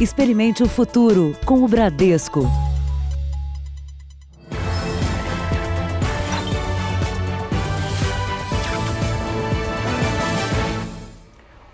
Experimente o futuro com o Bradesco.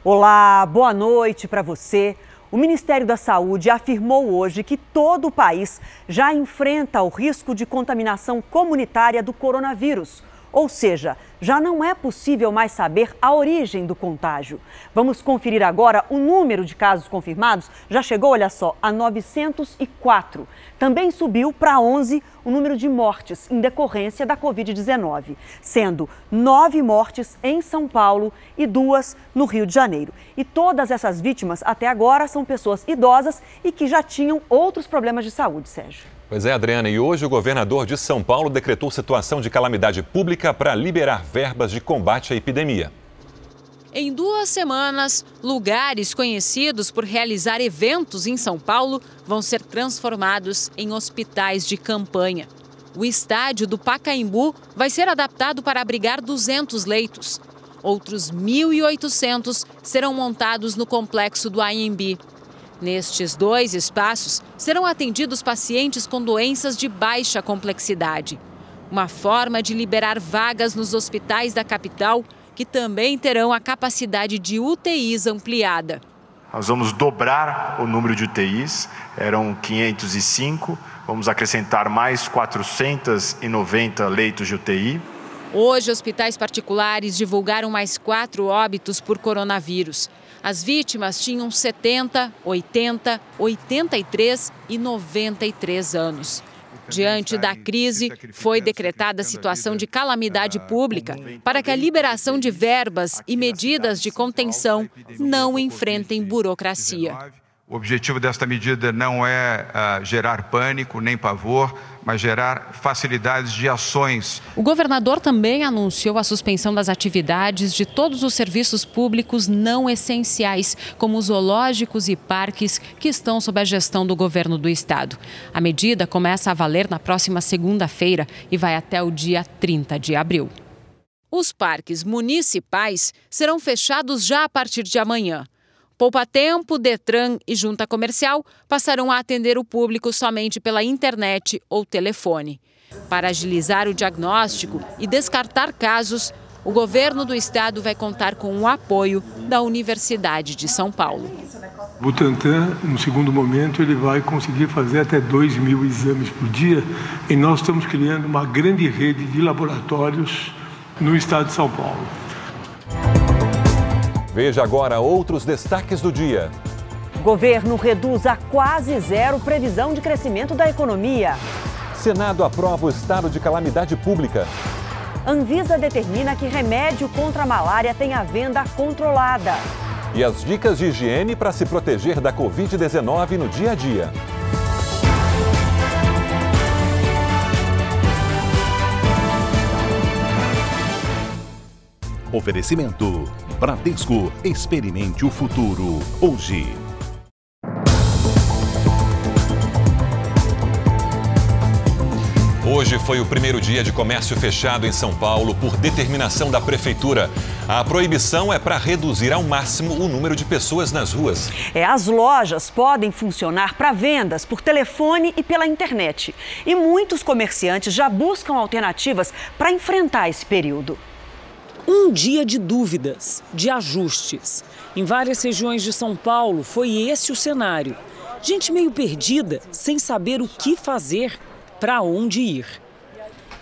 Olá, boa noite para você. O Ministério da Saúde afirmou hoje que todo o país já enfrenta o risco de contaminação comunitária do coronavírus. Ou seja, já não é possível mais saber a origem do contágio. Vamos conferir agora o número de casos confirmados. Já chegou, olha só, a 904. Também subiu para 11 o número de mortes em decorrência da Covid-19, sendo nove mortes em São Paulo e duas no Rio de Janeiro. E todas essas vítimas até agora são pessoas idosas e que já tinham outros problemas de saúde, Sérgio. Pois é, Adriana, e hoje o governador de São Paulo decretou situação de calamidade pública para liberar verbas de combate à epidemia. Em duas semanas, lugares conhecidos por realizar eventos em São Paulo vão ser transformados em hospitais de campanha. O estádio do Pacaembu vai ser adaptado para abrigar 200 leitos. Outros 1.800 serão montados no complexo do AMB. Nestes dois espaços serão atendidos pacientes com doenças de baixa complexidade. Uma forma de liberar vagas nos hospitais da capital, que também terão a capacidade de UTIs ampliada. Nós vamos dobrar o número de UTIs, eram 505, vamos acrescentar mais 490 leitos de UTI. Hoje, hospitais particulares divulgaram mais quatro óbitos por coronavírus. As vítimas tinham 70, 80, 83 e 93 anos. Diante da crise, foi decretada situação de calamidade pública para que a liberação de verbas e medidas de contenção não enfrentem burocracia. O objetivo desta medida não é uh, gerar pânico nem pavor, mas gerar facilidades de ações. O governador também anunciou a suspensão das atividades de todos os serviços públicos não essenciais, como zoológicos e parques, que estão sob a gestão do governo do estado. A medida começa a valer na próxima segunda-feira e vai até o dia 30 de abril. Os parques municipais serão fechados já a partir de amanhã. Poupa Tempo, Detran e Junta Comercial passarão a atender o público somente pela internet ou telefone. Para agilizar o diagnóstico e descartar casos, o governo do estado vai contar com o apoio da Universidade de São Paulo. Butantan, no segundo momento, ele vai conseguir fazer até 2 mil exames por dia e nós estamos criando uma grande rede de laboratórios no estado de São Paulo. Veja agora outros destaques do dia. Governo reduz a quase zero previsão de crescimento da economia. Senado aprova o estado de calamidade pública. Anvisa determina que remédio contra a malária tenha venda controlada. E as dicas de higiene para se proteger da Covid-19 no dia a dia. Oferecimento Bradesco, experimente o futuro hoje. Hoje foi o primeiro dia de comércio fechado em São Paulo por determinação da prefeitura. A proibição é para reduzir ao máximo o número de pessoas nas ruas. É, as lojas podem funcionar para vendas por telefone e pela internet. E muitos comerciantes já buscam alternativas para enfrentar esse período. Um dia de dúvidas, de ajustes. Em várias regiões de São Paulo foi esse o cenário. Gente meio perdida, sem saber o que fazer, para onde ir.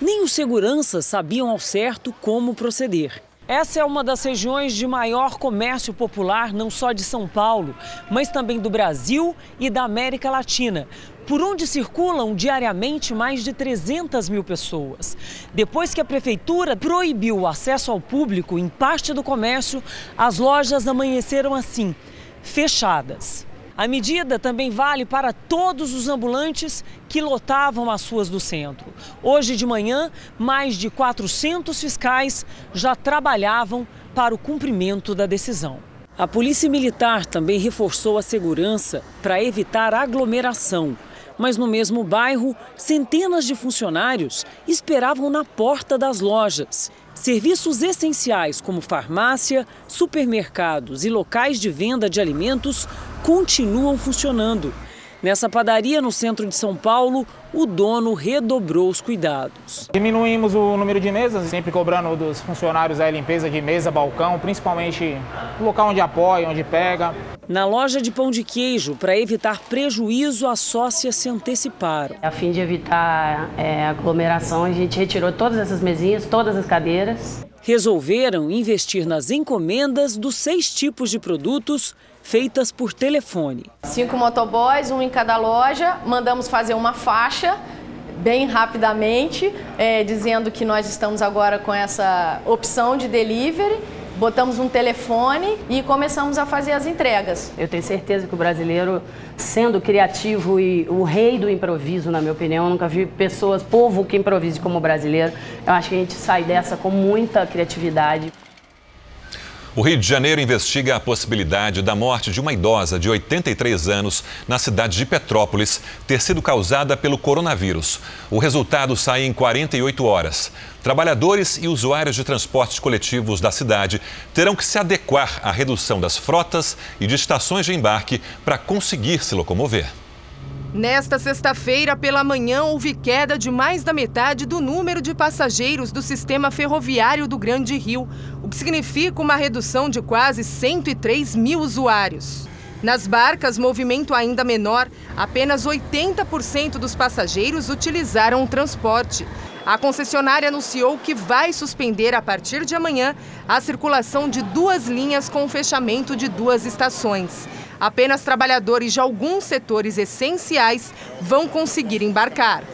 Nem os seguranças sabiam ao certo como proceder. Essa é uma das regiões de maior comércio popular, não só de São Paulo, mas também do Brasil e da América Latina, por onde circulam diariamente mais de 300 mil pessoas. Depois que a prefeitura proibiu o acesso ao público em parte do comércio, as lojas amanheceram assim, fechadas. A medida também vale para todos os ambulantes que lotavam as ruas do centro. Hoje de manhã, mais de 400 fiscais já trabalhavam para o cumprimento da decisão. A Polícia Militar também reforçou a segurança para evitar aglomeração mas no mesmo bairro, centenas de funcionários esperavam na porta das lojas. Serviços essenciais como farmácia, supermercados e locais de venda de alimentos continuam funcionando. Nessa padaria no centro de São Paulo, o dono redobrou os cuidados. Diminuímos o número de mesas, sempre cobrando dos funcionários a limpeza de mesa, balcão, principalmente no local onde apoia, onde pega. Na loja de pão de queijo, para evitar prejuízo, as sócias se anteciparam. A fim de evitar é, aglomeração, a gente retirou todas essas mesinhas, todas as cadeiras. Resolveram investir nas encomendas dos seis tipos de produtos feitas por telefone. Cinco motoboys, um em cada loja. Mandamos fazer uma faixa bem rapidamente, é, dizendo que nós estamos agora com essa opção de delivery. Botamos um telefone e começamos a fazer as entregas. Eu tenho certeza que o brasileiro, sendo criativo e o rei do improviso, na minha opinião, eu nunca vi pessoas, povo que improvise como o brasileiro. Eu acho que a gente sai dessa com muita criatividade. O Rio de Janeiro investiga a possibilidade da morte de uma idosa de 83 anos na cidade de Petrópolis ter sido causada pelo coronavírus. O resultado sai em 48 horas. Trabalhadores e usuários de transportes coletivos da cidade terão que se adequar à redução das frotas e de estações de embarque para conseguir se locomover. Nesta sexta-feira, pela manhã, houve queda de mais da metade do número de passageiros do sistema ferroviário do Grande Rio, o que significa uma redução de quase 103 mil usuários. Nas barcas, movimento ainda menor, apenas 80% dos passageiros utilizaram o transporte. A concessionária anunciou que vai suspender a partir de amanhã a circulação de duas linhas com o fechamento de duas estações. Apenas trabalhadores de alguns setores essenciais vão conseguir embarcar.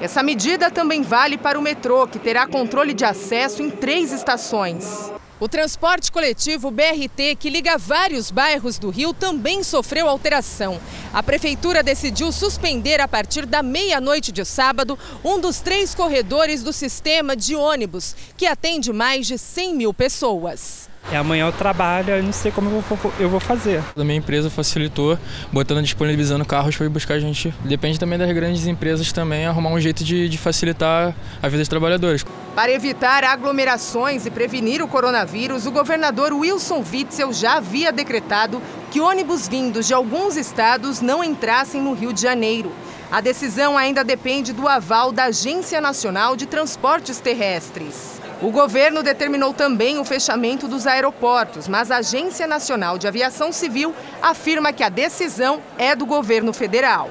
Essa medida também vale para o metrô, que terá controle de acesso em três estações. O transporte coletivo BRT, que liga vários bairros do Rio, também sofreu alteração. A prefeitura decidiu suspender a partir da meia-noite de sábado um dos três corredores do sistema de ônibus, que atende mais de 100 mil pessoas. É amanhã eu trabalho, eu não sei como eu vou, eu vou fazer. A minha empresa facilitou, botando, disponibilizando carros para ir buscar a gente. Depende também das grandes empresas também arrumar um jeito de, de facilitar a vida dos trabalhadores. Para evitar aglomerações e prevenir o coronavírus, o governador Wilson Witzel já havia decretado que ônibus vindos de alguns estados não entrassem no Rio de Janeiro. A decisão ainda depende do aval da Agência Nacional de Transportes Terrestres. O governo determinou também o fechamento dos aeroportos, mas a Agência Nacional de Aviação Civil afirma que a decisão é do governo federal.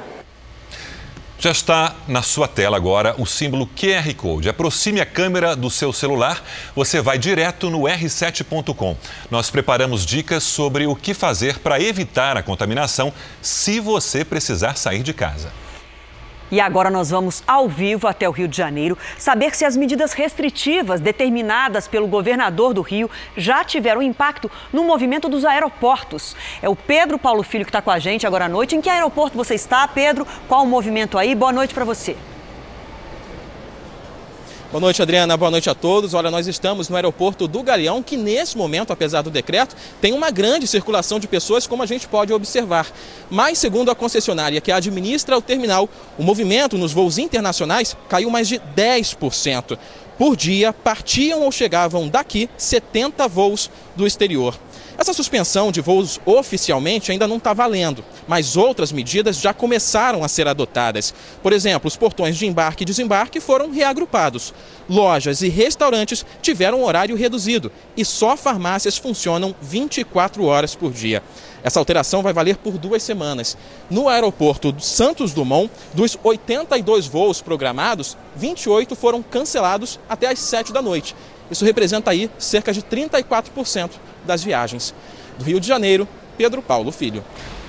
Já está na sua tela agora o símbolo QR Code. Aproxime a câmera do seu celular, você vai direto no r7.com. Nós preparamos dicas sobre o que fazer para evitar a contaminação se você precisar sair de casa. E agora nós vamos ao vivo até o Rio de Janeiro saber se as medidas restritivas determinadas pelo governador do Rio já tiveram impacto no movimento dos aeroportos. É o Pedro Paulo Filho que está com a gente agora à noite. Em que aeroporto você está, Pedro? Qual o movimento aí? Boa noite para você. Boa noite, Adriana. Boa noite a todos. Olha, nós estamos no aeroporto do Galeão, que nesse momento, apesar do decreto, tem uma grande circulação de pessoas, como a gente pode observar. Mas, segundo a concessionária que administra o terminal, o movimento nos voos internacionais caiu mais de 10%. Por dia, partiam ou chegavam daqui 70 voos do exterior. Essa suspensão de voos oficialmente ainda não está valendo, mas outras medidas já começaram a ser adotadas. Por exemplo, os portões de embarque e desembarque foram reagrupados. Lojas e restaurantes tiveram horário reduzido e só farmácias funcionam 24 horas por dia. Essa alteração vai valer por duas semanas. No aeroporto Santos Dumont, dos 82 voos programados, 28 foram cancelados até às 7 da noite. Isso representa aí cerca de 34% das viagens. Do Rio de Janeiro, Pedro Paulo Filho.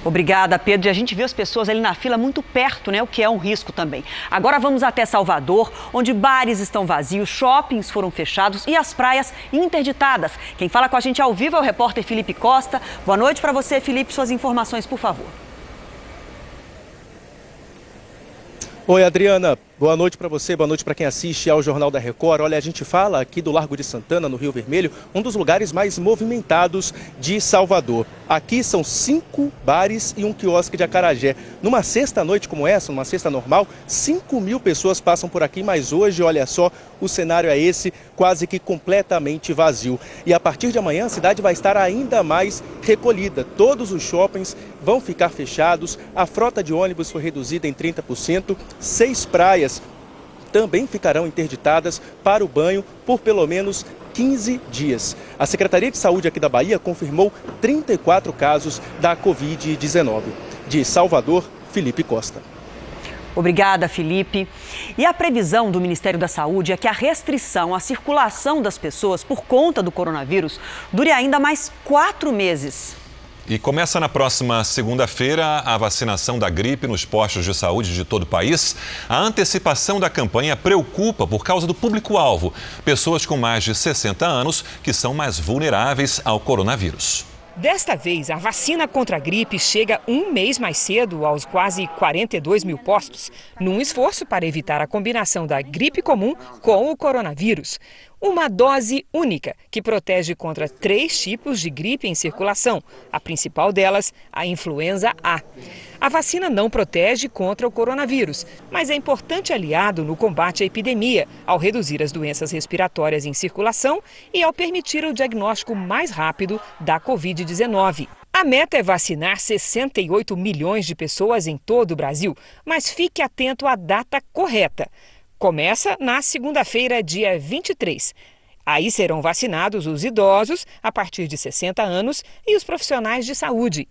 Obrigada, Pedro. E a gente vê as pessoas ali na fila muito perto, né? O que é um risco também. Agora vamos até Salvador, onde bares estão vazios, shoppings foram fechados e as praias interditadas. Quem fala com a gente ao vivo é o repórter Felipe Costa. Boa noite para você, Felipe. Suas informações, por favor. Oi, Adriana. Boa noite para você, boa noite para quem assiste ao Jornal da Record. Olha, a gente fala aqui do Largo de Santana, no Rio Vermelho, um dos lugares mais movimentados de Salvador. Aqui são cinco bares e um quiosque de acarajé. Numa sexta-noite como essa, numa sexta normal, 5 mil pessoas passam por aqui, mas hoje, olha só, o cenário é esse, quase que completamente vazio. E a partir de amanhã, a cidade vai estar ainda mais recolhida. Todos os shoppings vão ficar fechados, a frota de ônibus foi reduzida em 30%, seis praias praias também ficarão interditadas para o banho por pelo menos 15 dias. A Secretaria de Saúde aqui da Bahia confirmou 34 casos da Covid-19. De Salvador, Felipe Costa. Obrigada, Felipe. E a previsão do Ministério da Saúde é que a restrição à circulação das pessoas por conta do coronavírus dure ainda mais quatro meses. E começa na próxima segunda-feira a vacinação da gripe nos postos de saúde de todo o país. A antecipação da campanha preocupa por causa do público-alvo, pessoas com mais de 60 anos que são mais vulneráveis ao coronavírus. Desta vez, a vacina contra a gripe chega um mês mais cedo aos quase 42 mil postos, num esforço para evitar a combinação da gripe comum com o coronavírus uma dose única que protege contra três tipos de gripe em circulação, a principal delas, a influenza A. A vacina não protege contra o coronavírus, mas é importante aliado no combate à epidemia, ao reduzir as doenças respiratórias em circulação e ao permitir o diagnóstico mais rápido da Covid-19. A meta é vacinar 68 milhões de pessoas em todo o Brasil, mas fique atento à data correta. Começa na segunda-feira, dia 23. Aí serão vacinados os idosos a partir de 60 anos e os profissionais de saúde.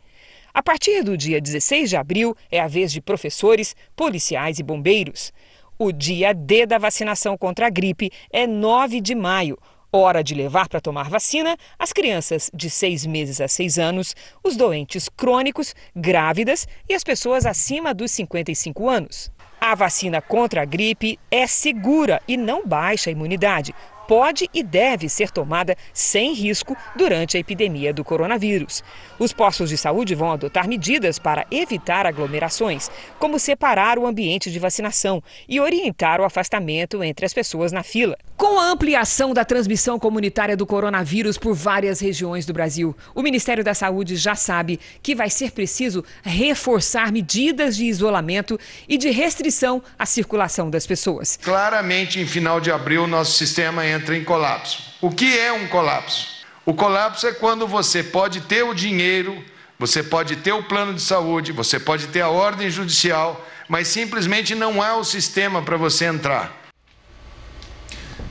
A partir do dia 16 de abril é a vez de professores, policiais e bombeiros. O dia D da vacinação contra a gripe é 9 de maio, hora de levar para tomar vacina as crianças de 6 meses a 6 anos, os doentes crônicos, grávidas e as pessoas acima dos 55 anos. A vacina contra a gripe é segura e não baixa a imunidade. Pode e deve ser tomada sem risco durante a epidemia do coronavírus. Os postos de saúde vão adotar medidas para evitar aglomerações, como separar o ambiente de vacinação e orientar o afastamento entre as pessoas na fila. Com a ampliação da transmissão comunitária do coronavírus por várias regiões do Brasil, o Ministério da Saúde já sabe que vai ser preciso reforçar medidas de isolamento e de restrição à circulação das pessoas. Claramente, em final de abril, nosso sistema entra em colapso. O que é um colapso? O colapso é quando você pode ter o dinheiro, você pode ter o plano de saúde, você pode ter a ordem judicial, mas simplesmente não há o sistema para você entrar.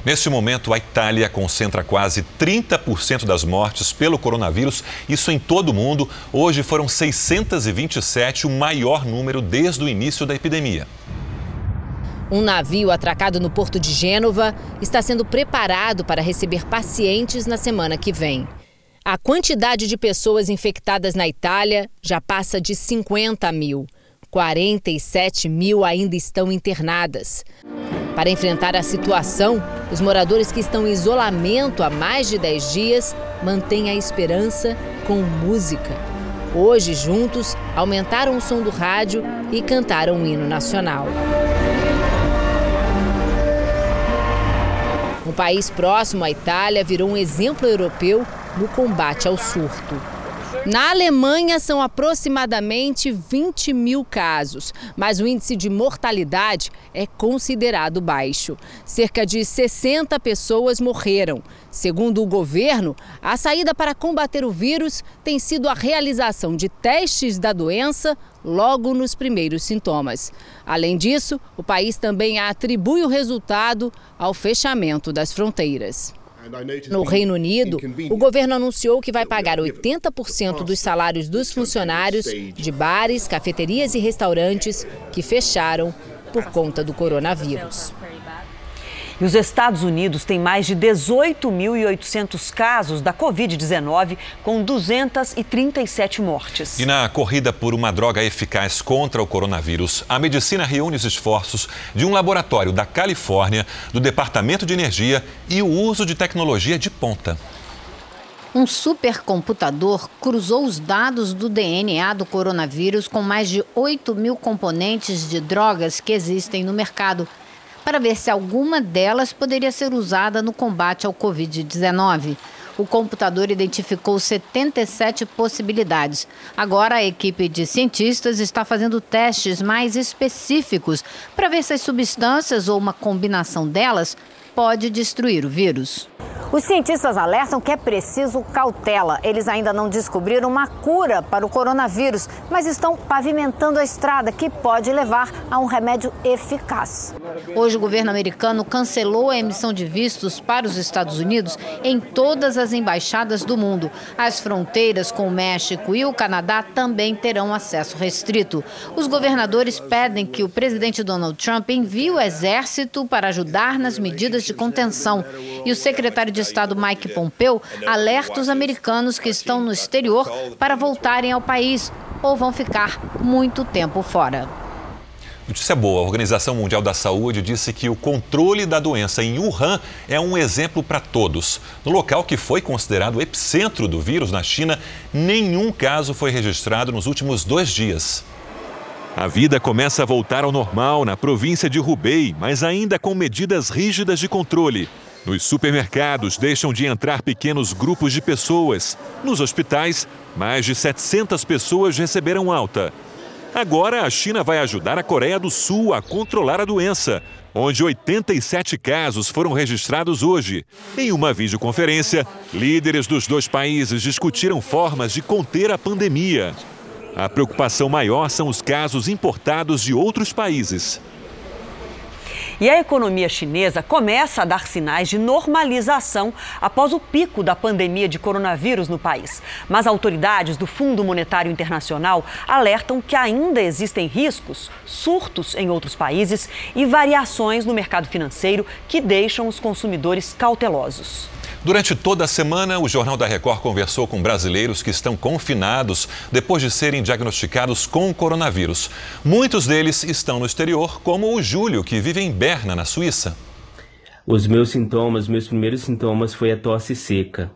Neste momento, a Itália concentra quase 30% das mortes pelo coronavírus, isso em todo o mundo. Hoje foram 627, o maior número desde o início da epidemia. Um navio atracado no porto de Gênova está sendo preparado para receber pacientes na semana que vem. A quantidade de pessoas infectadas na Itália já passa de 50 mil. 47 mil ainda estão internadas. Para enfrentar a situação, os moradores que estão em isolamento há mais de 10 dias mantêm a esperança com música. Hoje, juntos, aumentaram o som do rádio e cantaram o hino nacional. Um país próximo à Itália virou um exemplo europeu no combate ao surto. Na Alemanha são aproximadamente 20 mil casos, mas o índice de mortalidade é considerado baixo. Cerca de 60 pessoas morreram. Segundo o governo, a saída para combater o vírus tem sido a realização de testes da doença logo nos primeiros sintomas. Além disso, o país também atribui o resultado ao fechamento das fronteiras. No Reino Unido, o governo anunciou que vai pagar 80% dos salários dos funcionários de bares, cafeterias e restaurantes que fecharam por conta do coronavírus. E os Estados Unidos têm mais de 18.800 casos da Covid-19, com 237 mortes. E na corrida por uma droga eficaz contra o coronavírus, a medicina reúne os esforços de um laboratório da Califórnia, do Departamento de Energia e o uso de tecnologia de ponta. Um supercomputador cruzou os dados do DNA do coronavírus com mais de 8 mil componentes de drogas que existem no mercado para ver se alguma delas poderia ser usada no combate ao Covid-19. O computador identificou 77 possibilidades. Agora, a equipe de cientistas está fazendo testes mais específicos para ver se as substâncias ou uma combinação delas pode destruir o vírus. Os cientistas alertam que é preciso cautela. Eles ainda não descobriram uma cura para o coronavírus, mas estão pavimentando a estrada que pode levar a um remédio eficaz. Hoje, o governo americano cancelou a emissão de vistos para os Estados Unidos em todas as embaixadas do mundo. As fronteiras com o México e o Canadá também terão acesso restrito. Os governadores pedem que o presidente Donald Trump envie o exército para ajudar nas medidas de contenção. E o secretário de Estado Mike Pompeo alerta os americanos que estão no exterior para voltarem ao país ou vão ficar muito tempo fora. Notícia boa: a Organização Mundial da Saúde disse que o controle da doença em Wuhan é um exemplo para todos. No local que foi considerado o epicentro do vírus na China, nenhum caso foi registrado nos últimos dois dias. A vida começa a voltar ao normal na província de Hubei, mas ainda com medidas rígidas de controle. Nos supermercados deixam de entrar pequenos grupos de pessoas. Nos hospitais, mais de 700 pessoas receberam alta. Agora, a China vai ajudar a Coreia do Sul a controlar a doença, onde 87 casos foram registrados hoje. Em uma videoconferência, líderes dos dois países discutiram formas de conter a pandemia. A preocupação maior são os casos importados de outros países. E a economia chinesa começa a dar sinais de normalização após o pico da pandemia de coronavírus no país. Mas autoridades do Fundo Monetário Internacional alertam que ainda existem riscos, surtos em outros países e variações no mercado financeiro que deixam os consumidores cautelosos. Durante toda a semana, o Jornal da Record conversou com brasileiros que estão confinados depois de serem diagnosticados com coronavírus. Muitos deles estão no exterior, como o Júlio, que vive em Berna, na Suíça. Os meus sintomas, meus primeiros sintomas foi a tosse seca.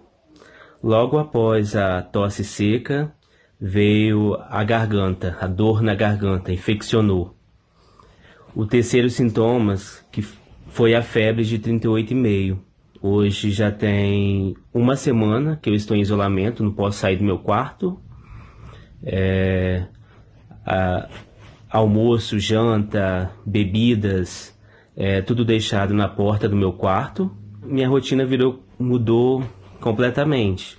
Logo após a tosse seca, veio a garganta, a dor na garganta, infeccionou. O terceiro sintomas que foi a febre de 38,5. Hoje já tem uma semana que eu estou em isolamento, não posso sair do meu quarto. É, a, almoço, janta, bebidas, é, tudo deixado na porta do meu quarto. Minha rotina virou, mudou completamente.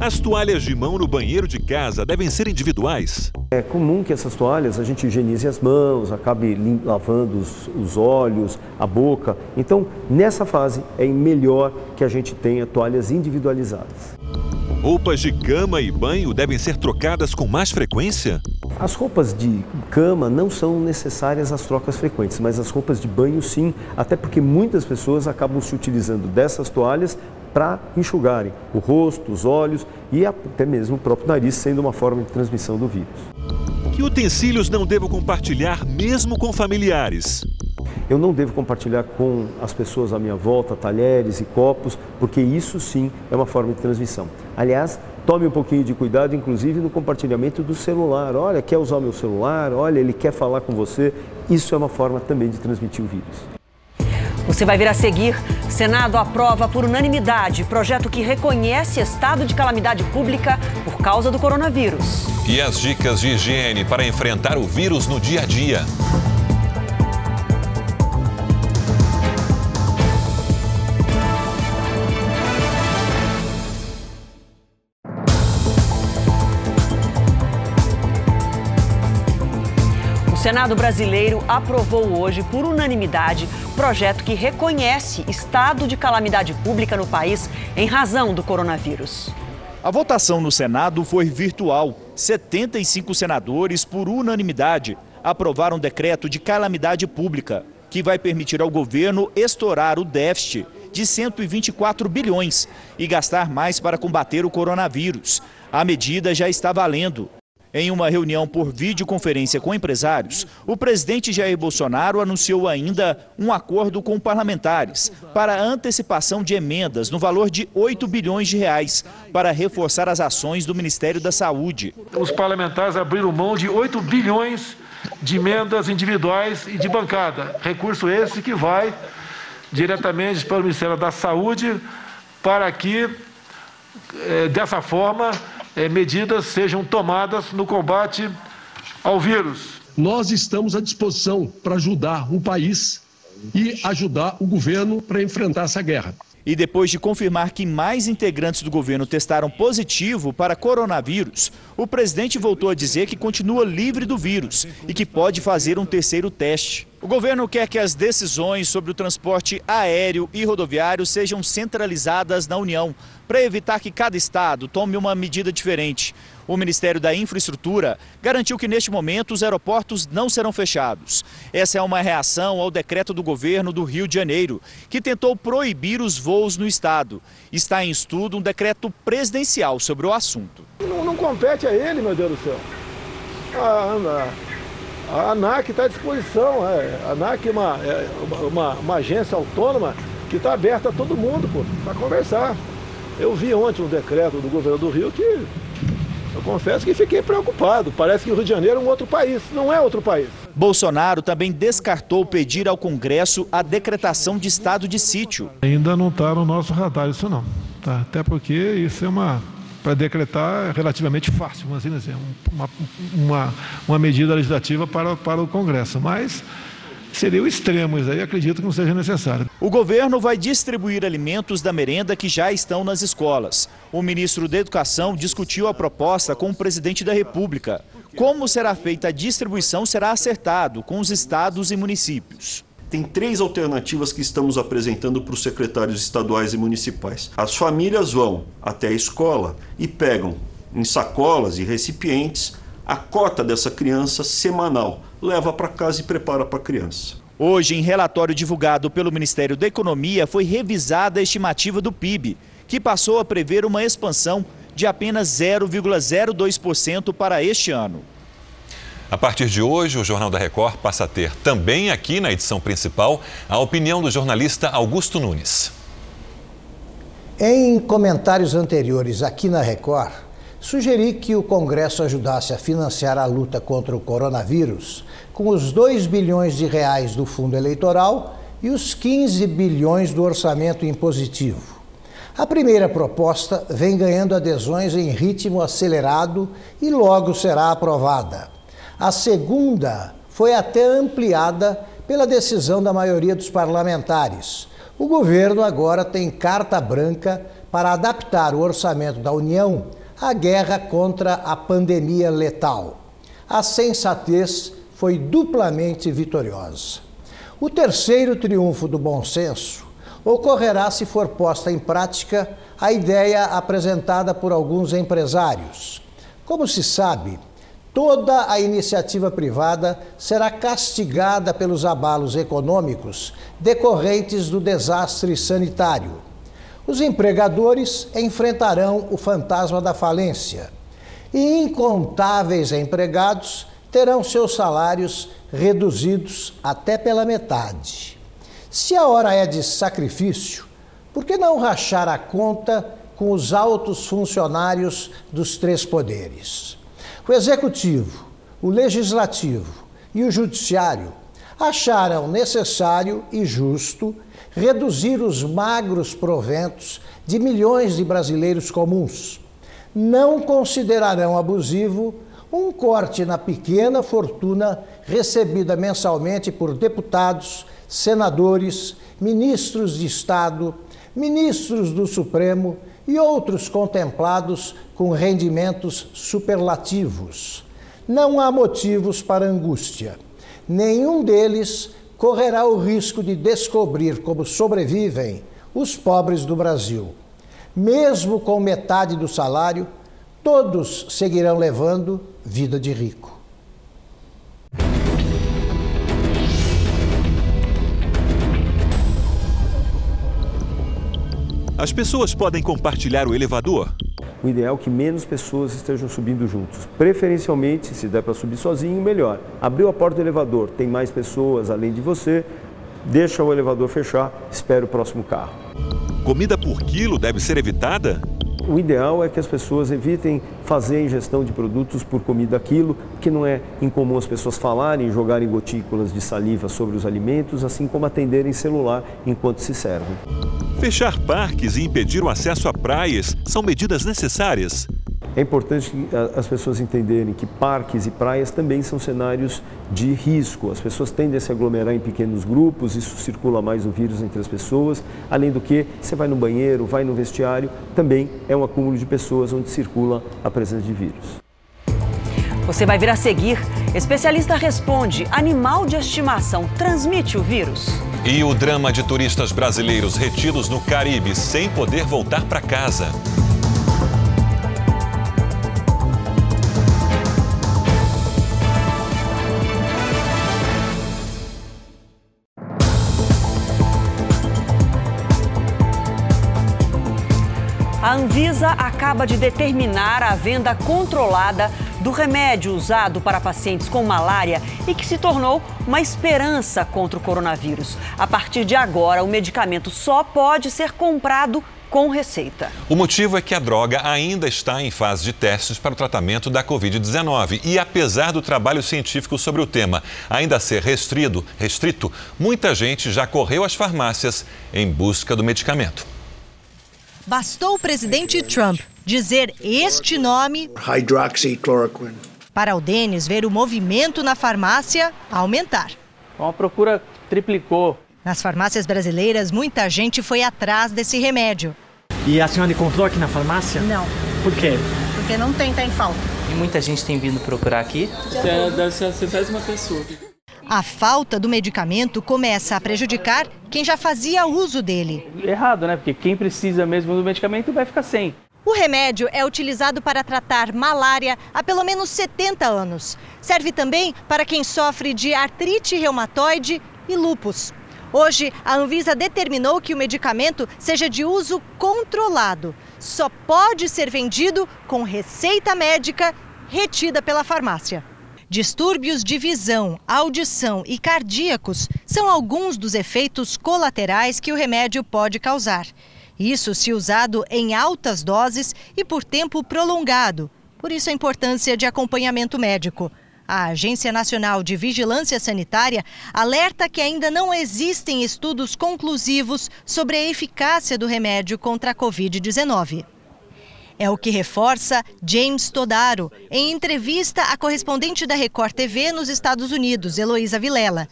As toalhas de mão no banheiro de casa devem ser individuais. É comum que essas toalhas a gente higienize as mãos, acabe lavando os, os olhos, a boca. Então, nessa fase, é melhor que a gente tenha toalhas individualizadas. Roupas de cama e banho devem ser trocadas com mais frequência? As roupas de cama não são necessárias as trocas frequentes, mas as roupas de banho sim, até porque muitas pessoas acabam se utilizando dessas toalhas para enxugarem o rosto, os olhos e até mesmo o próprio nariz, sendo uma forma de transmissão do vírus. Que utensílios não devo compartilhar mesmo com familiares? Eu não devo compartilhar com as pessoas à minha volta talheres e copos, porque isso sim é uma forma de transmissão. Aliás, tome um pouquinho de cuidado, inclusive no compartilhamento do celular. Olha, quer usar o meu celular? Olha, ele quer falar com você. Isso é uma forma também de transmitir o vírus. Você vai ver a seguir. Senado aprova por unanimidade projeto que reconhece estado de calamidade pública por causa do coronavírus. E as dicas de higiene para enfrentar o vírus no dia a dia. Senado brasileiro aprovou hoje, por unanimidade, projeto que reconhece estado de calamidade pública no país em razão do coronavírus. A votação no Senado foi virtual. 75 senadores, por unanimidade, aprovaram um decreto de calamidade pública, que vai permitir ao governo estourar o déficit de 124 bilhões e gastar mais para combater o coronavírus. A medida já está valendo. Em uma reunião por videoconferência com empresários, o presidente Jair Bolsonaro anunciou ainda um acordo com parlamentares para antecipação de emendas no valor de 8 bilhões de reais para reforçar as ações do Ministério da Saúde. Os parlamentares abriram mão de 8 bilhões de emendas individuais e de bancada. Recurso esse que vai diretamente para o Ministério da Saúde para que, eh, dessa forma, eh, medidas sejam tomadas no combate ao vírus. Nós estamos à disposição para ajudar o país e ajudar o governo para enfrentar essa guerra. E depois de confirmar que mais integrantes do governo testaram positivo para coronavírus, o presidente voltou a dizer que continua livre do vírus e que pode fazer um terceiro teste. O governo quer que as decisões sobre o transporte aéreo e rodoviário sejam centralizadas na União, para evitar que cada estado tome uma medida diferente. O Ministério da Infraestrutura garantiu que neste momento os aeroportos não serão fechados. Essa é uma reação ao decreto do governo do Rio de Janeiro, que tentou proibir os voos no estado. Está em estudo um decreto presidencial sobre o assunto. Não, não compete a ele, meu Deus do céu. A, a, a ANAC está à disposição. É. A ANAC é uma, é uma, uma agência autônoma que está aberta a todo mundo para conversar. Eu vi ontem um decreto do governo do Rio que eu confesso que fiquei preocupado. Parece que o Rio de Janeiro é um outro país. Não é outro país. Bolsonaro também descartou pedir ao Congresso a decretação de estado de sítio. Ainda não está no nosso radar isso não. Tá? Até porque isso é uma. Para decretar relativamente fácil, vamos assim dizer, uma, uma, uma medida legislativa para, para o Congresso. Mas seria o extremo, isso aí acredito que não seja necessário. O governo vai distribuir alimentos da merenda que já estão nas escolas. O ministro da Educação discutiu a proposta com o presidente da República. Como será feita a distribuição será acertado com os estados e municípios. Tem três alternativas que estamos apresentando para os secretários estaduais e municipais. As famílias vão até a escola e pegam em sacolas e recipientes a cota dessa criança semanal, leva para casa e prepara para a criança. Hoje, em relatório divulgado pelo Ministério da Economia, foi revisada a estimativa do PIB, que passou a prever uma expansão de apenas 0,02% para este ano. A partir de hoje, o Jornal da Record passa a ter também aqui na edição principal a opinião do jornalista Augusto Nunes. Em comentários anteriores aqui na Record, sugeri que o Congresso ajudasse a financiar a luta contra o coronavírus com os 2 bilhões de reais do fundo eleitoral e os 15 bilhões do orçamento impositivo. A primeira proposta vem ganhando adesões em ritmo acelerado e logo será aprovada. A segunda foi até ampliada pela decisão da maioria dos parlamentares. O governo agora tem carta branca para adaptar o orçamento da União a guerra contra a pandemia letal. A sensatez foi duplamente vitoriosa. O terceiro triunfo do bom senso ocorrerá se for posta em prática a ideia apresentada por alguns empresários. Como se sabe, toda a iniciativa privada será castigada pelos abalos econômicos decorrentes do desastre sanitário os empregadores enfrentarão o fantasma da falência e incontáveis empregados terão seus salários reduzidos até pela metade. Se a hora é de sacrifício, por que não rachar a conta com os altos funcionários dos três poderes? O executivo, o legislativo e o judiciário acharam necessário e justo reduzir os magros proventos de milhões de brasileiros comuns. Não considerarão abusivo um corte na pequena fortuna recebida mensalmente por deputados, senadores, ministros de Estado, ministros do Supremo e outros contemplados com rendimentos superlativos. Não há motivos para angústia. Nenhum deles correrá o risco de descobrir como sobrevivem os pobres do Brasil. Mesmo com metade do salário, todos seguirão levando vida de rico. As pessoas podem compartilhar o elevador? o ideal é que menos pessoas estejam subindo juntos. Preferencialmente, se der para subir sozinho, melhor. Abriu a porta do elevador, tem mais pessoas além de você, deixa o elevador fechar, espera o próximo carro. Comida por quilo deve ser evitada? O ideal é que as pessoas evitem fazer ingestão de produtos por comida quilo, que não é incomum as pessoas falarem, jogarem gotículas de saliva sobre os alimentos, assim como atenderem celular enquanto se servem. Fechar parques e impedir o acesso a praias são medidas necessárias. É importante que as pessoas entenderem que parques e praias também são cenários de risco. As pessoas tendem a se aglomerar em pequenos grupos, isso circula mais o vírus entre as pessoas. Além do que, você vai no banheiro, vai no vestiário, também é um acúmulo de pessoas onde circula a presença de vírus. Você vai vir a seguir. Especialista responde: animal de estimação transmite o vírus? E o drama de turistas brasileiros retidos no Caribe sem poder voltar para casa. A Anvisa acaba de determinar a venda controlada do remédio usado para pacientes com malária e que se tornou uma esperança contra o coronavírus. A partir de agora, o medicamento só pode ser comprado com receita. O motivo é que a droga ainda está em fase de testes para o tratamento da Covid-19 e, apesar do trabalho científico sobre o tema ainda ser restrito, restrito, muita gente já correu às farmácias em busca do medicamento. Bastou o presidente Trump dizer este nome hydroxychloroquine para o Denis ver o movimento na farmácia aumentar. A procura triplicou. Nas farmácias brasileiras, muita gente foi atrás desse remédio. E a senhora encontrou aqui na farmácia? Não. Por quê? Porque não tem, tá em falta. E muita gente tem vindo procurar aqui? Você deve ser a centésima pessoa. A falta do medicamento começa a prejudicar quem já fazia uso dele. Errado, né? Porque quem precisa mesmo do medicamento vai ficar sem. O remédio é utilizado para tratar malária há pelo menos 70 anos. Serve também para quem sofre de artrite reumatoide e lupus. Hoje, a Anvisa determinou que o medicamento seja de uso controlado. Só pode ser vendido com receita médica retida pela farmácia. Distúrbios de visão, audição e cardíacos são alguns dos efeitos colaterais que o remédio pode causar. Isso se usado em altas doses e por tempo prolongado. Por isso a importância de acompanhamento médico. A Agência Nacional de Vigilância Sanitária alerta que ainda não existem estudos conclusivos sobre a eficácia do remédio contra a Covid-19. É o que reforça James Todaro em entrevista à correspondente da Record TV nos Estados Unidos, Heloísa Vilela.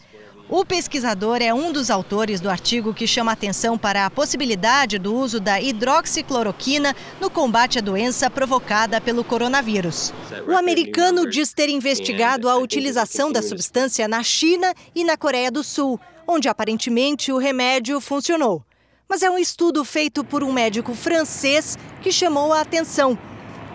O pesquisador é um dos autores do artigo que chama atenção para a possibilidade do uso da hidroxicloroquina no combate à doença provocada pelo coronavírus. O americano diz ter investigado a utilização da substância na China e na Coreia do Sul, onde aparentemente o remédio funcionou mas é um estudo feito por um médico francês que chamou a atenção.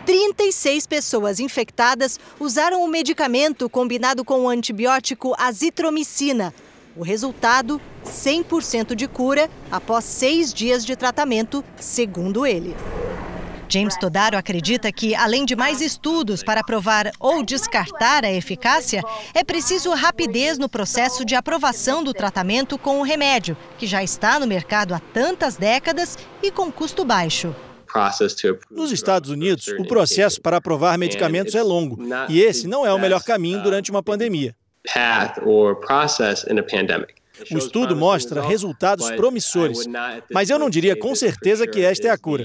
36 pessoas infectadas usaram o medicamento combinado com o antibiótico azitromicina. O resultado: 100% de cura após seis dias de tratamento, segundo ele. James Todaro acredita que, além de mais estudos para provar ou descartar a eficácia, é preciso rapidez no processo de aprovação do tratamento com o remédio, que já está no mercado há tantas décadas e com custo baixo. Nos Estados Unidos, o processo para aprovar medicamentos é longo e esse não é o melhor caminho durante uma pandemia. O estudo mostra resultados promissores, mas eu não diria com certeza que esta é a cura.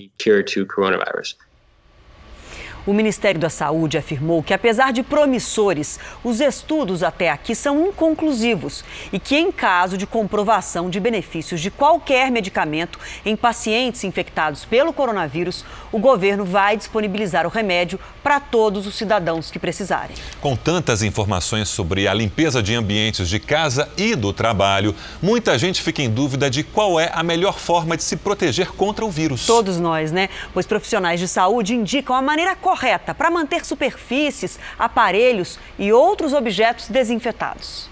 O Ministério da Saúde afirmou que, apesar de promissores, os estudos até aqui são inconclusivos e que, em caso de comprovação de benefícios de qualquer medicamento em pacientes infectados pelo coronavírus, o governo vai disponibilizar o remédio para todos os cidadãos que precisarem. Com tantas informações sobre a limpeza de ambientes de casa e do trabalho, muita gente fica em dúvida de qual é a melhor forma de se proteger contra o vírus. Todos nós, né? Pois profissionais de saúde indicam a maneira correta para manter superfícies, aparelhos e outros objetos desinfetados.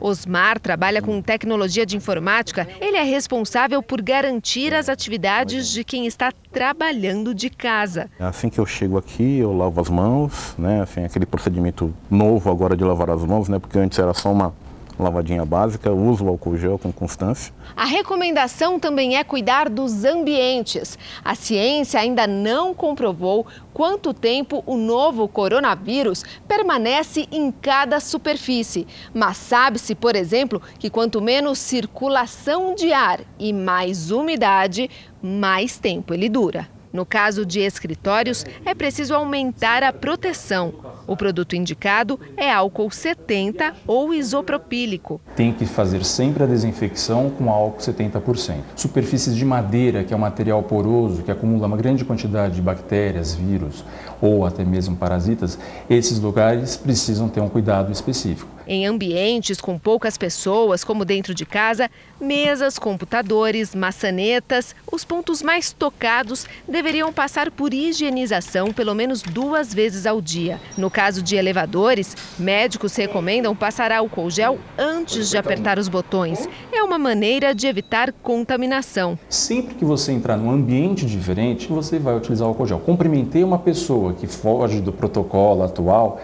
Osmar trabalha com tecnologia de informática. Ele é responsável por garantir as atividades de quem está trabalhando de casa. Assim que eu chego aqui, eu lavo as mãos, né? Assim, aquele procedimento novo agora de lavar as mãos, né? Porque antes era só uma lavadinha básica, uso o álcool gel com constância. A recomendação também é cuidar dos ambientes. A ciência ainda não comprovou quanto tempo o novo coronavírus permanece em cada superfície. Mas sabe-se, por exemplo, que quanto menos circulação de ar e mais umidade, mais tempo ele dura. No caso de escritórios, é preciso aumentar a proteção. O produto indicado é álcool 70 ou isopropílico. Tem que fazer sempre a desinfecção com álcool 70%. Superfícies de madeira, que é um material poroso que acumula uma grande quantidade de bactérias, vírus ou até mesmo parasitas, esses lugares precisam ter um cuidado específico. Em ambientes com poucas pessoas, como dentro de casa, mesas, computadores, maçanetas, os pontos mais tocados deveriam passar por higienização pelo menos duas vezes ao dia. No caso de elevadores, médicos recomendam passar álcool gel antes de apertar os botões. É uma maneira de evitar contaminação. Sempre que você entrar num ambiente diferente, você vai utilizar álcool gel. Cumprimentei uma pessoa que foge do protocolo atual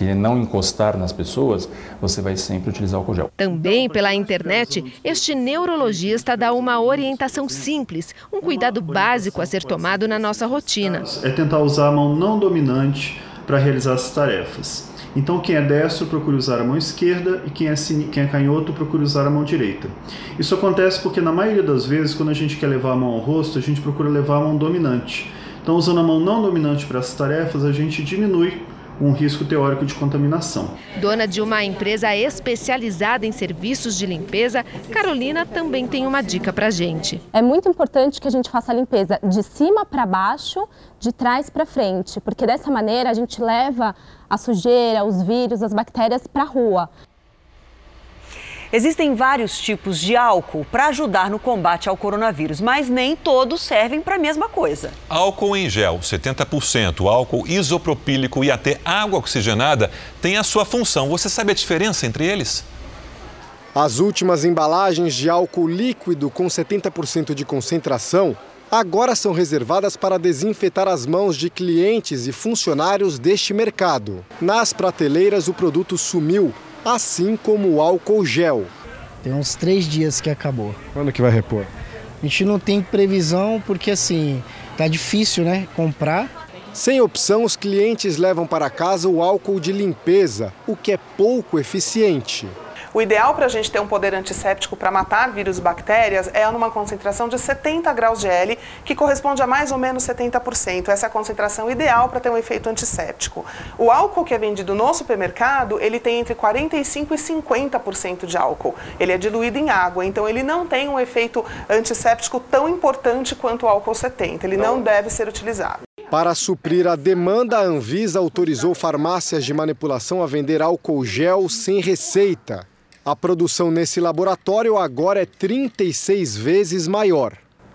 que não encostar nas pessoas, você vai sempre utilizar álcool gel. Também pela internet, este neurologista dá uma orientação simples, um cuidado básico a ser tomado na nossa rotina. É tentar usar a mão não dominante para realizar as tarefas. Então, quem é destro procura usar a mão esquerda e quem é, quem é canhoto procura usar a mão direita. Isso acontece porque, na maioria das vezes, quando a gente quer levar a mão ao rosto, a gente procura levar a mão dominante. Então, usando a mão não dominante para essas tarefas, a gente diminui um risco teórico de contaminação. Dona de uma empresa especializada em serviços de limpeza, Carolina também tem uma dica para gente. É muito importante que a gente faça a limpeza de cima para baixo, de trás para frente, porque dessa maneira a gente leva a sujeira, os vírus, as bactérias para a rua. Existem vários tipos de álcool para ajudar no combate ao coronavírus, mas nem todos servem para a mesma coisa. Álcool em gel, 70%, álcool isopropílico e até água oxigenada têm a sua função. Você sabe a diferença entre eles? As últimas embalagens de álcool líquido com 70% de concentração agora são reservadas para desinfetar as mãos de clientes e funcionários deste mercado. Nas prateleiras, o produto sumiu assim como o álcool gel. Tem uns três dias que acabou. Quando que vai repor? A gente não tem previsão porque assim tá difícil, né, comprar. Sem opção, os clientes levam para casa o álcool de limpeza, o que é pouco eficiente. O ideal para a gente ter um poder antisséptico para matar vírus e bactérias é numa concentração de 70 graus de L, que corresponde a mais ou menos 70%. Essa é a concentração ideal para ter um efeito antisséptico. O álcool que é vendido no supermercado, ele tem entre 45 e 50% de álcool. Ele é diluído em água, então ele não tem um efeito antisséptico tão importante quanto o álcool 70. Ele não deve ser utilizado. Para suprir a demanda, a Anvisa autorizou farmácias de manipulação a vender álcool gel sem receita. A produção nesse laboratório agora é 36 vezes maior.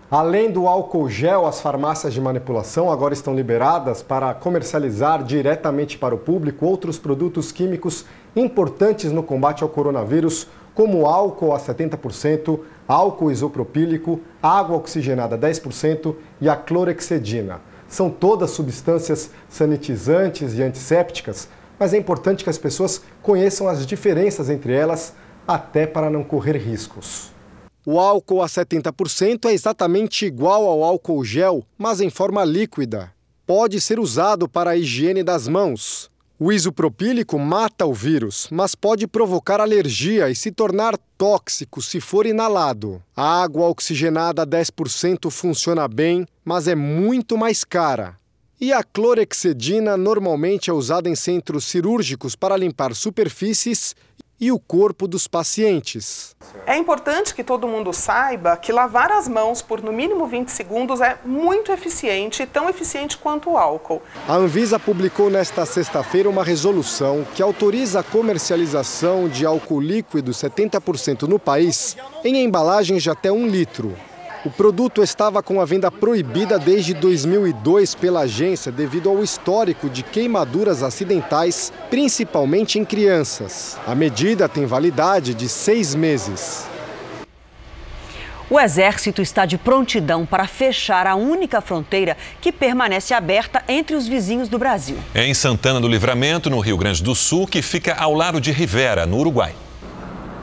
Além do álcool gel, as farmácias de manipulação agora estão liberadas para comercializar diretamente para o público outros produtos químicos importantes no combate ao coronavírus, como álcool a 70%, álcool isopropílico, água oxigenada 10% e a clorexidina. São todas substâncias sanitizantes e antissépticas mas é importante que as pessoas conheçam as diferenças entre elas, até para não correr riscos. O álcool a 70% é exatamente igual ao álcool gel, mas em forma líquida. Pode ser usado para a higiene das mãos. O isopropílico mata o vírus, mas pode provocar alergia e se tornar tóxico se for inalado. A água oxigenada a 10% funciona bem, mas é muito mais cara. E a clorexidina normalmente é usada em centros cirúrgicos para limpar superfícies e o corpo dos pacientes. É importante que todo mundo saiba que lavar as mãos por no mínimo 20 segundos é muito eficiente, tão eficiente quanto o álcool. A Anvisa publicou nesta sexta-feira uma resolução que autoriza a comercialização de álcool líquido 70% no país em embalagens de até um litro. O produto estava com a venda proibida desde 2002 pela agência devido ao histórico de queimaduras acidentais, principalmente em crianças. A medida tem validade de seis meses. O Exército está de prontidão para fechar a única fronteira que permanece aberta entre os vizinhos do Brasil. É em Santana do Livramento, no Rio Grande do Sul, que fica ao lado de Rivera, no Uruguai.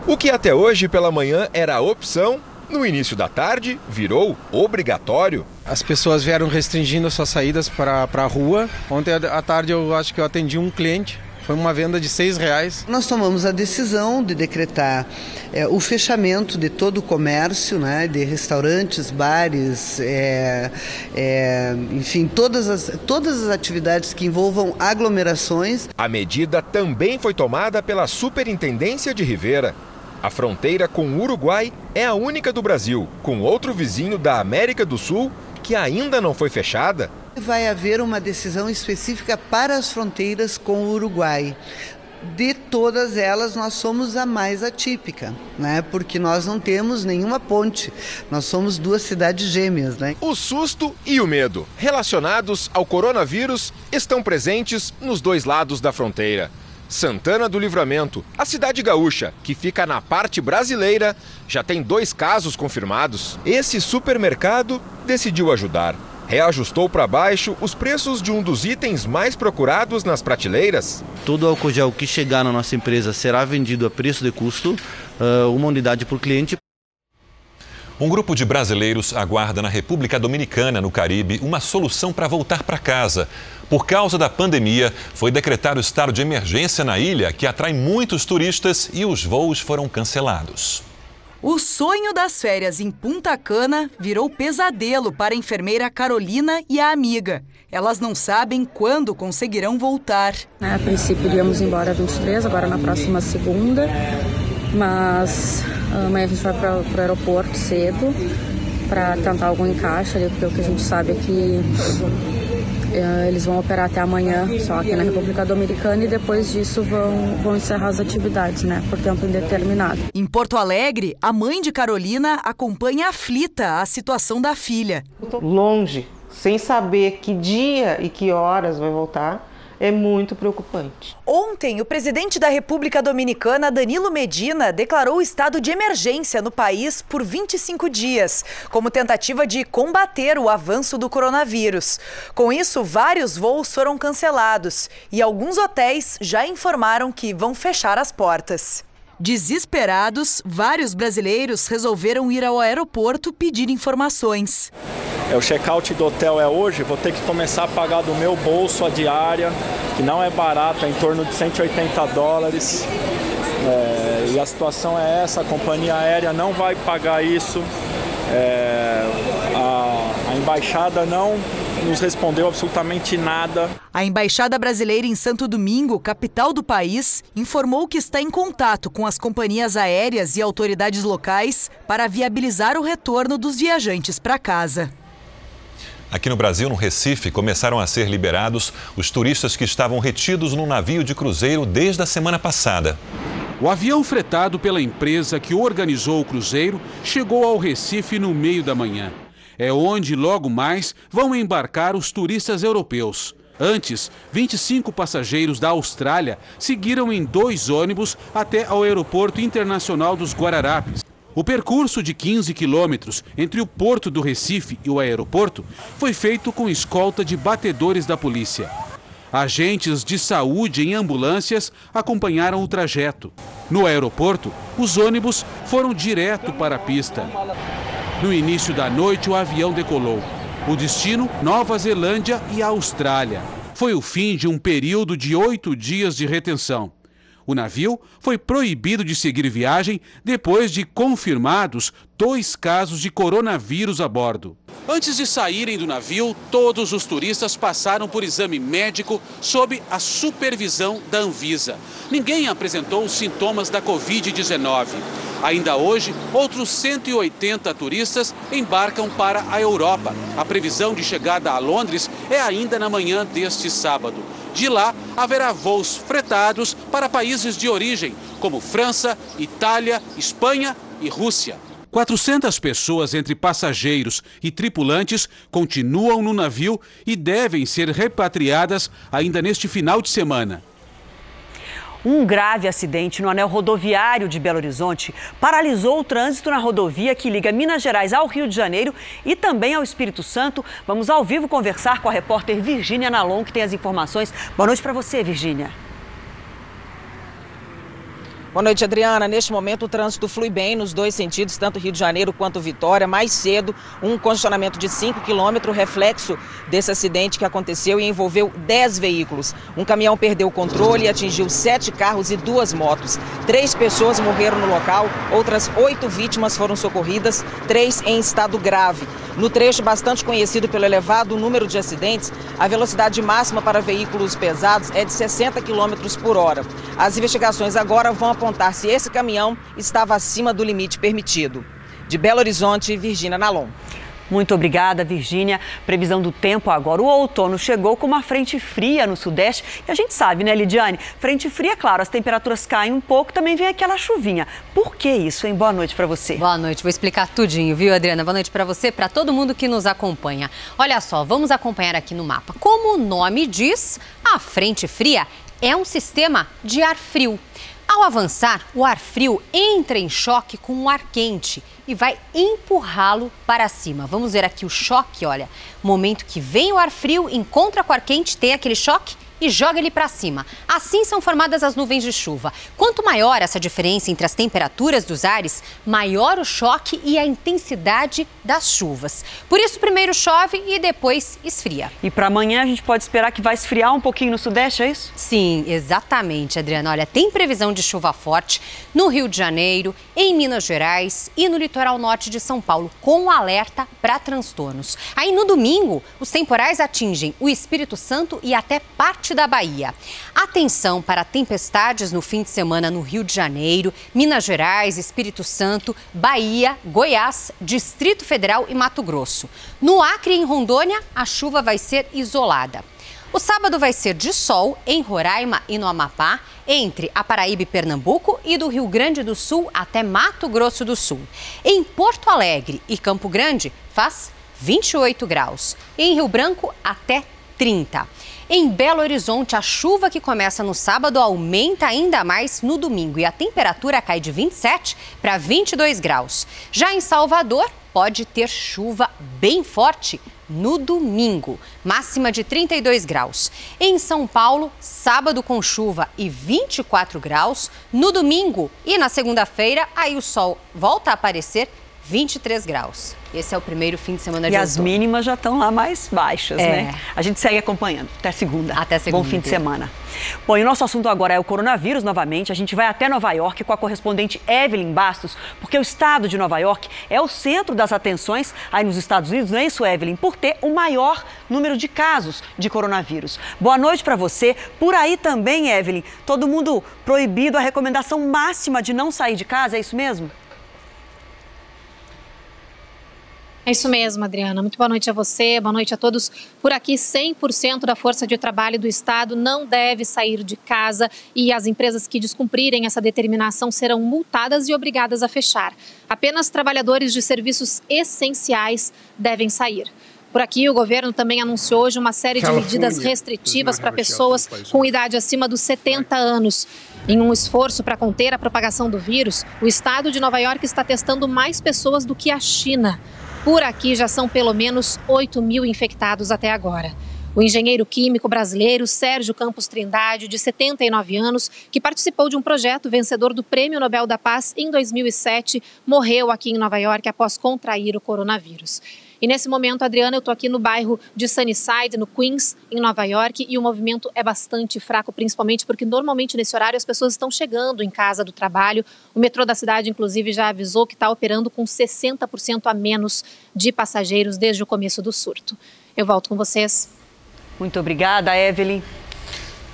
O que até hoje pela manhã era opção, no início da tarde virou obrigatório. As pessoas vieram restringindo suas saídas para a rua. Ontem à tarde eu acho que eu atendi um cliente foi uma venda de seis reais. Nós tomamos a decisão de decretar é, o fechamento de todo o comércio, né, de restaurantes, bares, é, é, enfim, todas as, todas as atividades que envolvam aglomerações. A medida também foi tomada pela Superintendência de Rivera. A fronteira com o Uruguai é a única do Brasil, com outro vizinho da América do Sul que ainda não foi fechada Vai haver uma decisão específica para as fronteiras com o Uruguai. De todas elas, nós somos a mais atípica, né? Porque nós não temos nenhuma ponte. Nós somos duas cidades gêmeas, né? O susto e o medo relacionados ao coronavírus estão presentes nos dois lados da fronteira. Santana do Livramento, a cidade gaúcha, que fica na parte brasileira, já tem dois casos confirmados. Esse supermercado decidiu ajudar reajustou para baixo os preços de um dos itens mais procurados nas prateleiras. Todo álcool gel que chegar na nossa empresa será vendido a preço de custo, ah, uma unidade por cliente. Um grupo de brasileiros aguarda na República Dominicana, no Caribe, uma solução para voltar para casa. Por causa da pandemia, foi decretado estado de emergência na ilha, que atrai muitos turistas e os voos foram cancelados. O sonho das férias em Punta Cana virou pesadelo para a enfermeira Carolina e a amiga. Elas não sabem quando conseguirão voltar. A princípio iríamos embora 23, agora na próxima segunda, mas amanhã a gente vai para o aeroporto cedo para tentar algum encaixe ali, porque o que a gente sabe é que é, eles vão operar até amanhã, só aqui na República Dominicana, e depois disso vão, vão encerrar as atividades, né, por tempo indeterminado. Em Porto Alegre, a mãe de Carolina acompanha aflita a situação da filha. Longe, sem saber que dia e que horas vai voltar é muito preocupante. Ontem, o presidente da República Dominicana, Danilo Medina, declarou estado de emergência no país por 25 dias, como tentativa de combater o avanço do coronavírus. Com isso, vários voos foram cancelados e alguns hotéis já informaram que vão fechar as portas. Desesperados, vários brasileiros resolveram ir ao aeroporto pedir informações. É, o check-out do hotel é hoje, vou ter que começar a pagar do meu bolso a diária, que não é barata, é em torno de 180 dólares. É, e a situação é essa, a companhia aérea não vai pagar isso. É, a, a embaixada não nos respondeu absolutamente nada. A Embaixada Brasileira em Santo Domingo, capital do país, informou que está em contato com as companhias aéreas e autoridades locais para viabilizar o retorno dos viajantes para casa. Aqui no Brasil, no Recife, começaram a ser liberados os turistas que estavam retidos no navio de cruzeiro desde a semana passada. O avião fretado pela empresa que organizou o cruzeiro chegou ao Recife no meio da manhã é onde logo mais vão embarcar os turistas europeus. Antes, 25 passageiros da Austrália seguiram em dois ônibus até ao Aeroporto Internacional dos Guararapes. O percurso de 15 quilômetros entre o porto do Recife e o aeroporto foi feito com escolta de batedores da polícia. Agentes de saúde em ambulâncias acompanharam o trajeto. No aeroporto, os ônibus foram direto para a pista. No início da noite, o avião decolou. O destino: Nova Zelândia e Austrália. Foi o fim de um período de oito dias de retenção. O navio foi proibido de seguir viagem depois de confirmados dois casos de coronavírus a bordo. Antes de saírem do navio, todos os turistas passaram por exame médico sob a supervisão da Anvisa. Ninguém apresentou sintomas da Covid-19. Ainda hoje, outros 180 turistas embarcam para a Europa. A previsão de chegada a Londres é ainda na manhã deste sábado. De lá, haverá voos fretados para países de origem, como França, Itália, Espanha e Rússia. 400 pessoas, entre passageiros e tripulantes, continuam no navio e devem ser repatriadas ainda neste final de semana. Um grave acidente no anel rodoviário de Belo Horizonte paralisou o trânsito na rodovia que liga Minas Gerais ao Rio de Janeiro e também ao Espírito Santo. Vamos ao vivo conversar com a repórter Virgínia Nalon, que tem as informações. Boa noite para você, Virgínia. Boa noite, Adriana. Neste momento, o trânsito flui bem nos dois sentidos, tanto Rio de Janeiro quanto Vitória. Mais cedo, um congestionamento de 5 quilômetros, reflexo desse acidente que aconteceu e envolveu 10 veículos. Um caminhão perdeu o controle e atingiu sete carros e duas motos. Três pessoas morreram no local, outras oito vítimas foram socorridas, três em estado grave. No trecho bastante conhecido pelo elevado número de acidentes, a velocidade máxima para veículos pesados é de 60 km por hora. As investigações agora vão apontar se esse caminhão estava acima do limite permitido. De Belo Horizonte, Virgínia Nalon. Muito obrigada, Virgínia. Previsão do tempo agora. O outono chegou com uma frente fria no sudeste. E a gente sabe, né, Lidiane? Frente fria, claro, as temperaturas caem um pouco, também vem aquela chuvinha. Por que isso, hein? Boa noite para você. Boa noite. Vou explicar tudinho, viu, Adriana? Boa noite para você, para todo mundo que nos acompanha. Olha só, vamos acompanhar aqui no mapa. Como o nome diz, a frente fria é um sistema de ar frio. Ao avançar, o ar frio entra em choque com o ar quente e vai empurrá-lo para cima. Vamos ver aqui o choque, olha. Momento que vem o ar frio, encontra com o ar quente, tem aquele choque e joga ele para cima. Assim são formadas as nuvens de chuva. Quanto maior essa diferença entre as temperaturas dos ares, maior o choque e a intensidade das chuvas. Por isso, primeiro chove e depois esfria. E para amanhã a gente pode esperar que vai esfriar um pouquinho no sudeste, é isso? Sim, exatamente, Adriana. Olha, tem previsão de chuva forte no Rio de Janeiro, em Minas Gerais e no litoral norte de São Paulo, com alerta para transtornos. Aí no domingo, os temporais atingem o Espírito Santo e até parte da Bahia. Atenção para tempestades no fim de semana no Rio de Janeiro, Minas Gerais, Espírito Santo, Bahia, Goiás, Distrito Federal e Mato Grosso. No Acre em Rondônia, a chuva vai ser isolada. O sábado vai ser de sol em Roraima e no Amapá, entre a Paraíba e Pernambuco e do Rio Grande do Sul até Mato Grosso do Sul. Em Porto Alegre e Campo Grande faz 28 graus. Em Rio Branco até 30. Em Belo Horizonte, a chuva que começa no sábado aumenta ainda mais no domingo e a temperatura cai de 27 para 22 graus. Já em Salvador, pode ter chuva bem forte no domingo, máxima de 32 graus. Em São Paulo, sábado com chuva e 24 graus. No domingo e na segunda-feira, aí o sol volta a aparecer, 23 graus. Esse é o primeiro fim de semana de E as mínimas já estão lá mais baixas, É. né? A gente segue acompanhando. Até segunda. Até segunda, Bom fim de inteira. semana. Bom, e o nosso assunto agora é o coronavírus novamente. A gente vai até Nova York com a correspondente Evelyn Bastos, porque o estado de Nova York é o centro das atenções aí nos Estados Unidos, não é isso, Evelyn? Por ter o maior número de casos de coronavírus. Boa noite para você. Por aí também, Evelyn, todo mundo proibido a recomendação máxima de não sair de casa, é isso mesmo? É isso mesmo, Adriana. Muito boa noite a você, boa noite a todos. Por aqui, 100% da força de trabalho do Estado não deve sair de casa e as empresas que descumprirem essa determinação serão multadas e obrigadas a fechar. Apenas trabalhadores de serviços essenciais devem sair. Por aqui, o governo também anunciou hoje uma série de medidas restritivas para pessoas com idade acima dos 70 anos. Em um esforço para conter a propagação do vírus, o estado de Nova York está testando mais pessoas do que a China. Por aqui já são pelo menos 8 mil infectados até agora. O engenheiro químico brasileiro Sérgio Campos Trindade, de 79 anos, que participou de um projeto vencedor do Prêmio Nobel da Paz em 2007, morreu aqui em Nova York após contrair o coronavírus. E nesse momento, Adriana, eu estou aqui no bairro de Sunnyside, no Queens, em Nova York, e o movimento é bastante fraco, principalmente porque normalmente nesse horário as pessoas estão chegando em casa do trabalho. O metrô da cidade, inclusive, já avisou que está operando com 60% a menos de passageiros desde o começo do surto. Eu volto com vocês. Muito obrigada, Evelyn.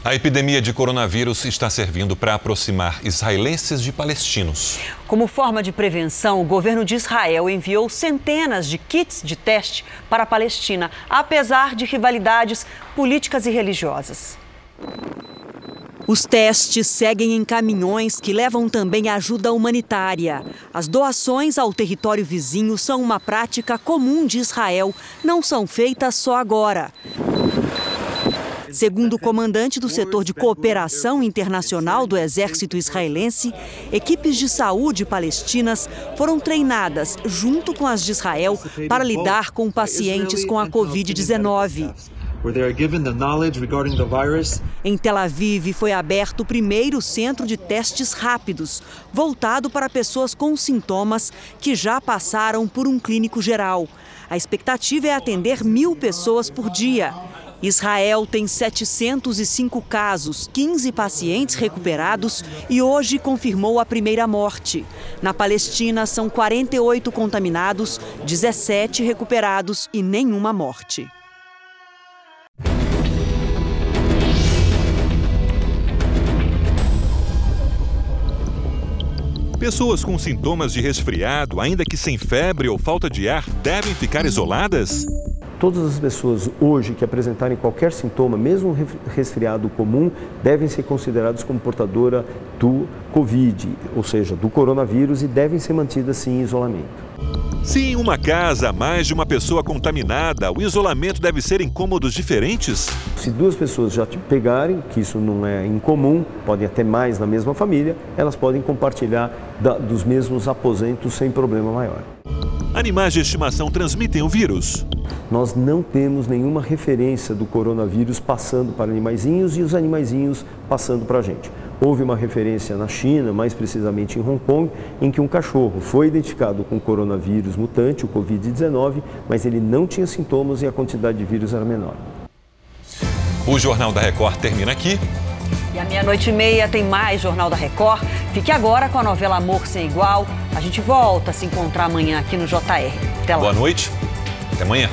A epidemia de coronavírus está servindo para aproximar israelenses de palestinos. Como forma de prevenção, o governo de Israel enviou centenas de kits de teste para a Palestina, apesar de rivalidades políticas e religiosas. Os testes seguem em caminhões que levam também ajuda humanitária. As doações ao território vizinho são uma prática comum de Israel, não são feitas só agora. Segundo o comandante do setor de cooperação internacional do exército israelense, equipes de saúde palestinas foram treinadas junto com as de Israel para lidar com pacientes com a Covid-19. Em Tel Aviv foi aberto o primeiro centro de testes rápidos, voltado para pessoas com sintomas que já passaram por um clínico geral. A expectativa é atender mil pessoas por dia. Israel tem 705 casos, 15 pacientes recuperados e hoje confirmou a primeira morte. Na Palestina, são 48 contaminados, 17 recuperados e nenhuma morte. Pessoas com sintomas de resfriado, ainda que sem febre ou falta de ar, devem ficar isoladas? Todas as pessoas hoje que apresentarem qualquer sintoma, mesmo resfriado comum, devem ser consideradas como portadora do Covid, ou seja, do coronavírus, e devem ser mantidas sim em isolamento. Se em uma casa há mais de uma pessoa contaminada, o isolamento deve ser em cômodos diferentes? Se duas pessoas já te pegarem, que isso não é incomum, podem até mais na mesma família, elas podem compartilhar da, dos mesmos aposentos sem problema maior. Animais de estimação transmitem o vírus? Nós não temos nenhuma referência do coronavírus passando para animaizinhos e os animaizinhos passando para a gente. Houve uma referência na China, mais precisamente em Hong Kong, em que um cachorro foi identificado com coronavírus mutante, o Covid-19, mas ele não tinha sintomas e a quantidade de vírus era menor. O Jornal da Record termina aqui. E à meia-noite e meia tem mais Jornal da Record. Fique agora com a novela Amor Sem Igual. A gente volta a se encontrar amanhã aqui no JR. Até lá. Boa noite. Até amanhã.